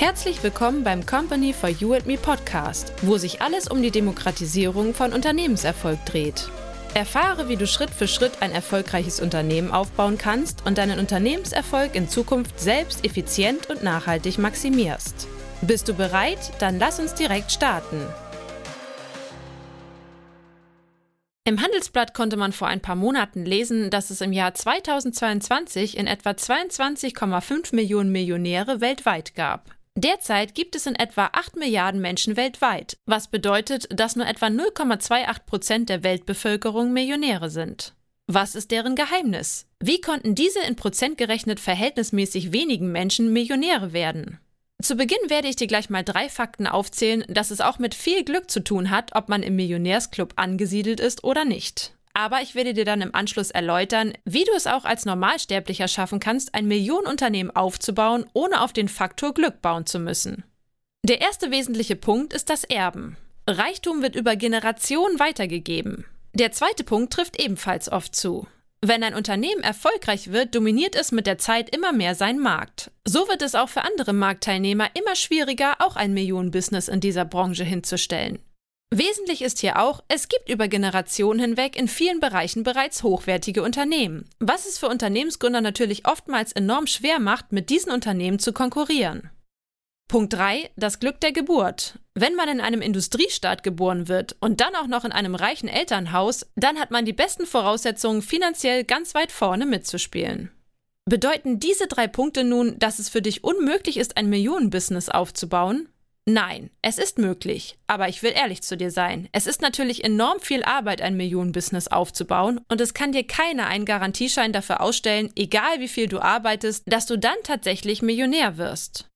Herzlich willkommen beim Company for You and Me Podcast, wo sich alles um die Demokratisierung von Unternehmenserfolg dreht. Erfahre, wie du Schritt für Schritt ein erfolgreiches Unternehmen aufbauen kannst und deinen Unternehmenserfolg in Zukunft selbst effizient und nachhaltig maximierst. Bist du bereit? Dann lass uns direkt starten. Im Handelsblatt konnte man vor ein paar Monaten lesen, dass es im Jahr 2022 in etwa 22,5 Millionen Millionäre weltweit gab. Derzeit gibt es in etwa 8 Milliarden Menschen weltweit, was bedeutet, dass nur etwa 0,28 Prozent der Weltbevölkerung Millionäre sind. Was ist deren Geheimnis? Wie konnten diese in Prozent gerechnet verhältnismäßig wenigen Menschen Millionäre werden? Zu Beginn werde ich dir gleich mal drei Fakten aufzählen, dass es auch mit viel Glück zu tun hat, ob man im Millionärsclub angesiedelt ist oder nicht. Aber ich werde dir dann im Anschluss erläutern, wie du es auch als Normalsterblicher schaffen kannst, ein Millionenunternehmen aufzubauen, ohne auf den Faktor Glück bauen zu müssen. Der erste wesentliche Punkt ist das Erben. Reichtum wird über Generationen weitergegeben. Der zweite Punkt trifft ebenfalls oft zu. Wenn ein Unternehmen erfolgreich wird, dominiert es mit der Zeit immer mehr seinen Markt. So wird es auch für andere Marktteilnehmer immer schwieriger, auch ein Millionenbusiness in dieser Branche hinzustellen. Wesentlich ist hier auch, es gibt über Generationen hinweg in vielen Bereichen bereits hochwertige Unternehmen, was es für Unternehmensgründer natürlich oftmals enorm schwer macht, mit diesen Unternehmen zu konkurrieren. Punkt 3. Das Glück der Geburt. Wenn man in einem Industriestaat geboren wird und dann auch noch in einem reichen Elternhaus, dann hat man die besten Voraussetzungen, finanziell ganz weit vorne mitzuspielen. Bedeuten diese drei Punkte nun, dass es für dich unmöglich ist, ein Millionenbusiness aufzubauen? Nein, es ist möglich, aber ich will ehrlich zu dir sein. Es ist natürlich enorm viel Arbeit, ein Millionenbusiness aufzubauen und es kann dir keiner einen Garantieschein dafür ausstellen, egal wie viel du arbeitest, dass du dann tatsächlich Millionär wirst.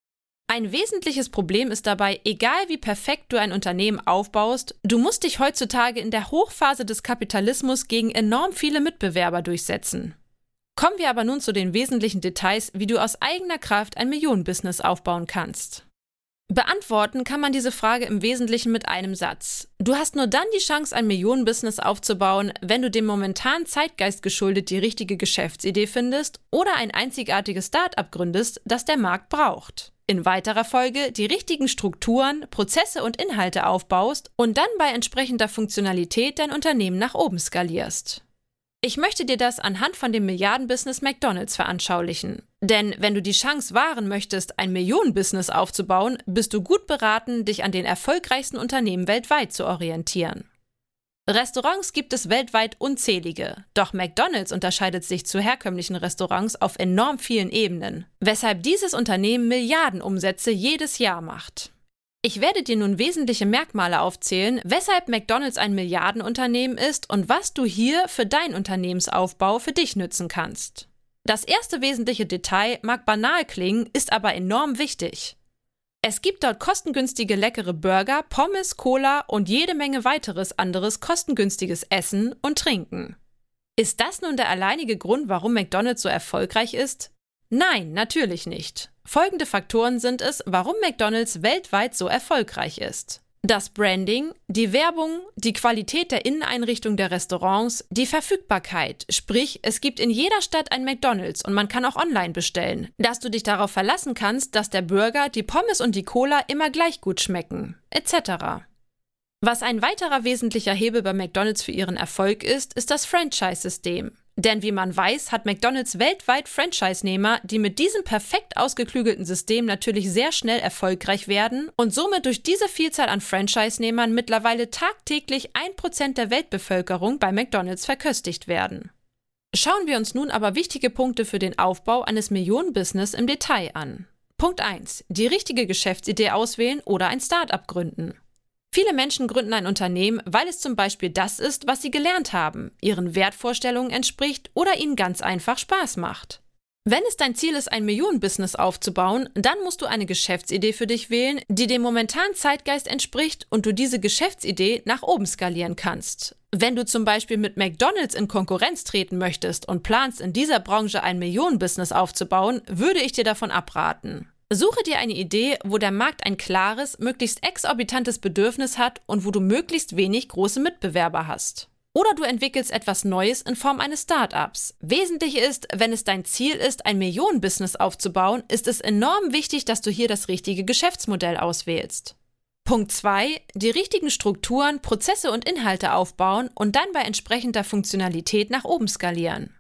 Ein wesentliches Problem ist dabei, egal wie perfekt du ein Unternehmen aufbaust, du musst dich heutzutage in der Hochphase des Kapitalismus gegen enorm viele Mitbewerber durchsetzen. Kommen wir aber nun zu den wesentlichen Details, wie du aus eigener Kraft ein Millionenbusiness aufbauen kannst. Beantworten kann man diese Frage im Wesentlichen mit einem Satz. Du hast nur dann die Chance, ein Millionenbusiness aufzubauen, wenn du dem momentanen Zeitgeist geschuldet die richtige Geschäftsidee findest oder ein einzigartiges Start-up gründest, das der Markt braucht in weiterer Folge die richtigen Strukturen, Prozesse und Inhalte aufbaust und dann bei entsprechender Funktionalität dein Unternehmen nach oben skalierst. Ich möchte dir das anhand von dem Milliardenbusiness McDonald's veranschaulichen. Denn wenn du die Chance wahren möchtest, ein Millionenbusiness aufzubauen, bist du gut beraten, dich an den erfolgreichsten Unternehmen weltweit zu orientieren. Restaurants gibt es weltweit unzählige, doch McDonald's unterscheidet sich zu herkömmlichen Restaurants auf enorm vielen Ebenen, weshalb dieses Unternehmen Milliardenumsätze jedes Jahr macht. Ich werde dir nun wesentliche Merkmale aufzählen, weshalb McDonald's ein Milliardenunternehmen ist und was du hier für deinen Unternehmensaufbau für dich nützen kannst. Das erste wesentliche Detail mag banal klingen, ist aber enorm wichtig. Es gibt dort kostengünstige leckere Burger, Pommes, Cola und jede Menge weiteres anderes kostengünstiges Essen und Trinken. Ist das nun der alleinige Grund, warum McDonald's so erfolgreich ist? Nein, natürlich nicht. Folgende Faktoren sind es, warum McDonald's weltweit so erfolgreich ist. Das Branding, die Werbung, die Qualität der Inneneinrichtung der Restaurants, die Verfügbarkeit, sprich es gibt in jeder Stadt ein McDonald's und man kann auch online bestellen, dass du dich darauf verlassen kannst, dass der Burger, die Pommes und die Cola immer gleich gut schmecken, etc. Was ein weiterer wesentlicher Hebel bei McDonald's für ihren Erfolg ist, ist das Franchise-System. Denn wie man weiß, hat McDonald's weltweit Franchise-Nehmer, die mit diesem perfekt ausgeklügelten System natürlich sehr schnell erfolgreich werden und somit durch diese Vielzahl an Franchise-Nehmern mittlerweile tagtäglich ein Prozent der Weltbevölkerung bei McDonald's verköstigt werden. Schauen wir uns nun aber wichtige Punkte für den Aufbau eines Millionenbusiness im Detail an. Punkt 1. Die richtige Geschäftsidee auswählen oder ein Start-up gründen. Viele Menschen gründen ein Unternehmen, weil es zum Beispiel das ist, was sie gelernt haben, ihren Wertvorstellungen entspricht oder ihnen ganz einfach Spaß macht. Wenn es dein Ziel ist, ein Millionenbusiness aufzubauen, dann musst du eine Geschäftsidee für dich wählen, die dem momentanen Zeitgeist entspricht und du diese Geschäftsidee nach oben skalieren kannst. Wenn du zum Beispiel mit McDonald's in Konkurrenz treten möchtest und planst, in dieser Branche ein Millionenbusiness aufzubauen, würde ich dir davon abraten. Suche dir eine Idee, wo der Markt ein klares, möglichst exorbitantes Bedürfnis hat und wo du möglichst wenig große Mitbewerber hast. Oder du entwickelst etwas Neues in Form eines Startups. Wesentlich ist, wenn es dein Ziel ist, ein Millionenbusiness aufzubauen, ist es enorm wichtig, dass du hier das richtige Geschäftsmodell auswählst. Punkt 2. Die richtigen Strukturen, Prozesse und Inhalte aufbauen und dann bei entsprechender Funktionalität nach oben skalieren.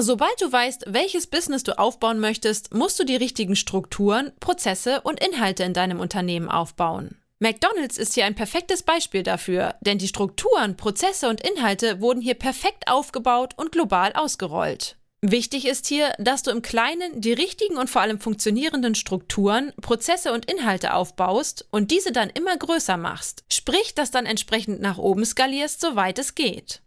Sobald du weißt, welches Business du aufbauen möchtest, musst du die richtigen Strukturen, Prozesse und Inhalte in deinem Unternehmen aufbauen. McDonald's ist hier ein perfektes Beispiel dafür, denn die Strukturen, Prozesse und Inhalte wurden hier perfekt aufgebaut und global ausgerollt. Wichtig ist hier, dass du im Kleinen die richtigen und vor allem funktionierenden Strukturen, Prozesse und Inhalte aufbaust und diese dann immer größer machst, sprich, dass dann entsprechend nach oben skalierst, soweit es geht.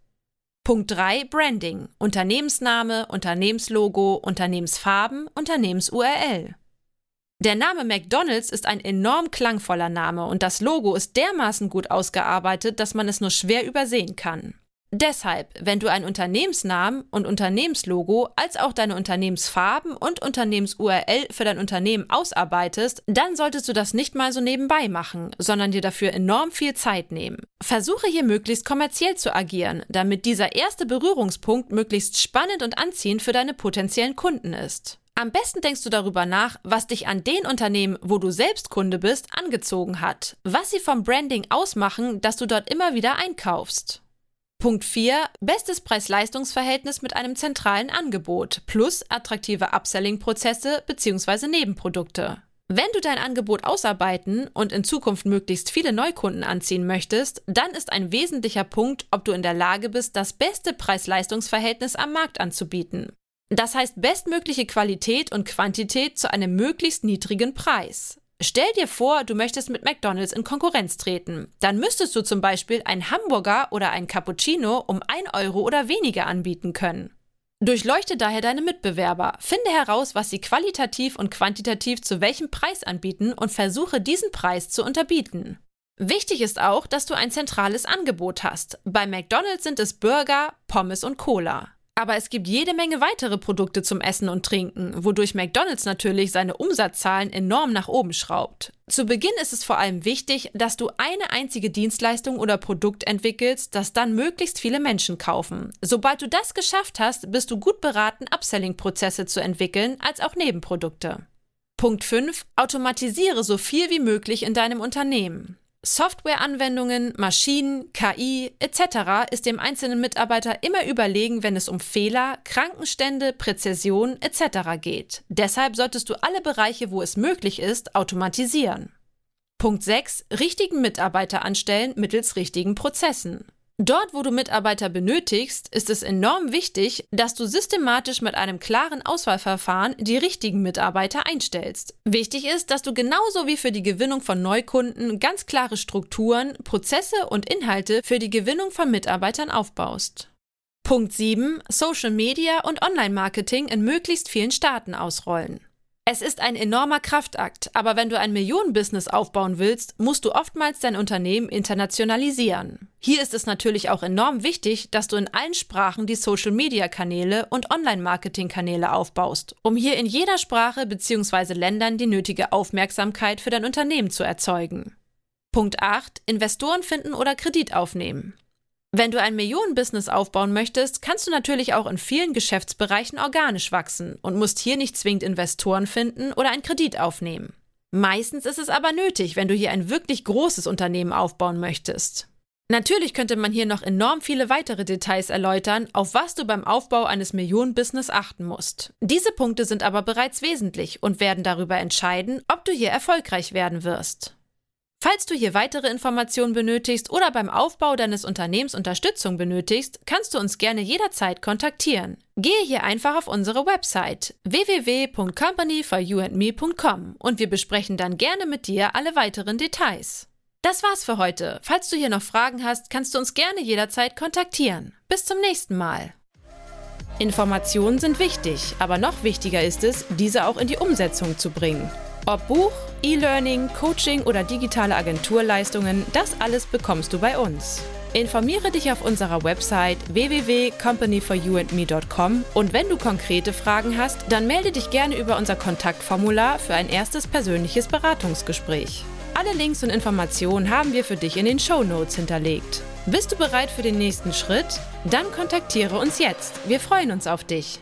Punkt 3 Branding, Unternehmensname, Unternehmenslogo, Unternehmensfarben, Unternehmens-URL. Der Name McDonald's ist ein enorm klangvoller Name und das Logo ist dermaßen gut ausgearbeitet, dass man es nur schwer übersehen kann. Deshalb, wenn du einen Unternehmensnamen und Unternehmenslogo als auch deine Unternehmensfarben und Unternehmens-URL für dein Unternehmen ausarbeitest, dann solltest du das nicht mal so nebenbei machen, sondern dir dafür enorm viel Zeit nehmen. Versuche hier möglichst kommerziell zu agieren, damit dieser erste Berührungspunkt möglichst spannend und anziehend für deine potenziellen Kunden ist. Am besten denkst du darüber nach, was dich an den Unternehmen, wo du selbst Kunde bist, angezogen hat, was sie vom Branding ausmachen, dass du dort immer wieder einkaufst. Punkt 4. Bestes Preis-Leistungs-Verhältnis mit einem zentralen Angebot plus attraktive Upselling-Prozesse bzw. Nebenprodukte. Wenn du dein Angebot ausarbeiten und in Zukunft möglichst viele Neukunden anziehen möchtest, dann ist ein wesentlicher Punkt, ob du in der Lage bist, das beste Preis-Leistungs-Verhältnis am Markt anzubieten. Das heißt bestmögliche Qualität und Quantität zu einem möglichst niedrigen Preis. Stell dir vor, du möchtest mit McDonald's in Konkurrenz treten. Dann müsstest du zum Beispiel einen Hamburger oder einen Cappuccino um 1 Euro oder weniger anbieten können. Durchleuchte daher deine Mitbewerber, finde heraus, was sie qualitativ und quantitativ zu welchem Preis anbieten und versuche diesen Preis zu unterbieten. Wichtig ist auch, dass du ein zentrales Angebot hast. Bei McDonald's sind es Burger, Pommes und Cola. Aber es gibt jede Menge weitere Produkte zum Essen und Trinken, wodurch McDonald's natürlich seine Umsatzzahlen enorm nach oben schraubt. Zu Beginn ist es vor allem wichtig, dass du eine einzige Dienstleistung oder Produkt entwickelst, das dann möglichst viele Menschen kaufen. Sobald du das geschafft hast, bist du gut beraten, Upselling-Prozesse zu entwickeln, als auch Nebenprodukte. Punkt 5. Automatisiere so viel wie möglich in deinem Unternehmen. Softwareanwendungen, Maschinen, KI etc. ist dem einzelnen Mitarbeiter immer überlegen, wenn es um Fehler, Krankenstände, Präzision etc. geht. Deshalb solltest du alle Bereiche, wo es möglich ist, automatisieren. Punkt 6. Richtigen Mitarbeiter anstellen mittels richtigen Prozessen. Dort, wo du Mitarbeiter benötigst, ist es enorm wichtig, dass du systematisch mit einem klaren Auswahlverfahren die richtigen Mitarbeiter einstellst. Wichtig ist, dass du genauso wie für die Gewinnung von Neukunden ganz klare Strukturen, Prozesse und Inhalte für die Gewinnung von Mitarbeitern aufbaust. Punkt 7. Social Media und Online-Marketing in möglichst vielen Staaten ausrollen. Es ist ein enormer Kraftakt, aber wenn du ein Millionenbusiness aufbauen willst, musst du oftmals dein Unternehmen internationalisieren. Hier ist es natürlich auch enorm wichtig, dass du in allen Sprachen die Social-Media-Kanäle und Online-Marketing-Kanäle aufbaust, um hier in jeder Sprache bzw. Ländern die nötige Aufmerksamkeit für dein Unternehmen zu erzeugen. Punkt 8. Investoren finden oder Kredit aufnehmen. Wenn du ein Millionenbusiness aufbauen möchtest, kannst du natürlich auch in vielen Geschäftsbereichen organisch wachsen und musst hier nicht zwingend Investoren finden oder einen Kredit aufnehmen. Meistens ist es aber nötig, wenn du hier ein wirklich großes Unternehmen aufbauen möchtest. Natürlich könnte man hier noch enorm viele weitere Details erläutern, auf was du beim Aufbau eines Millionenbusiness achten musst. Diese Punkte sind aber bereits wesentlich und werden darüber entscheiden, ob du hier erfolgreich werden wirst. Falls du hier weitere Informationen benötigst oder beim Aufbau deines Unternehmens Unterstützung benötigst, kannst du uns gerne jederzeit kontaktieren. Gehe hier einfach auf unsere Website www.companyforyouandme.com und wir besprechen dann gerne mit dir alle weiteren Details. Das war's für heute. Falls du hier noch Fragen hast, kannst du uns gerne jederzeit kontaktieren. Bis zum nächsten Mal. Informationen sind wichtig, aber noch wichtiger ist es, diese auch in die Umsetzung zu bringen. Ob Buch, E-Learning, Coaching oder digitale Agenturleistungen, das alles bekommst du bei uns. Informiere dich auf unserer Website www.companyforyouandme.com und wenn du konkrete Fragen hast, dann melde dich gerne über unser Kontaktformular für ein erstes persönliches Beratungsgespräch. Alle Links und Informationen haben wir für dich in den Show Notes hinterlegt. Bist du bereit für den nächsten Schritt? Dann kontaktiere uns jetzt. Wir freuen uns auf dich.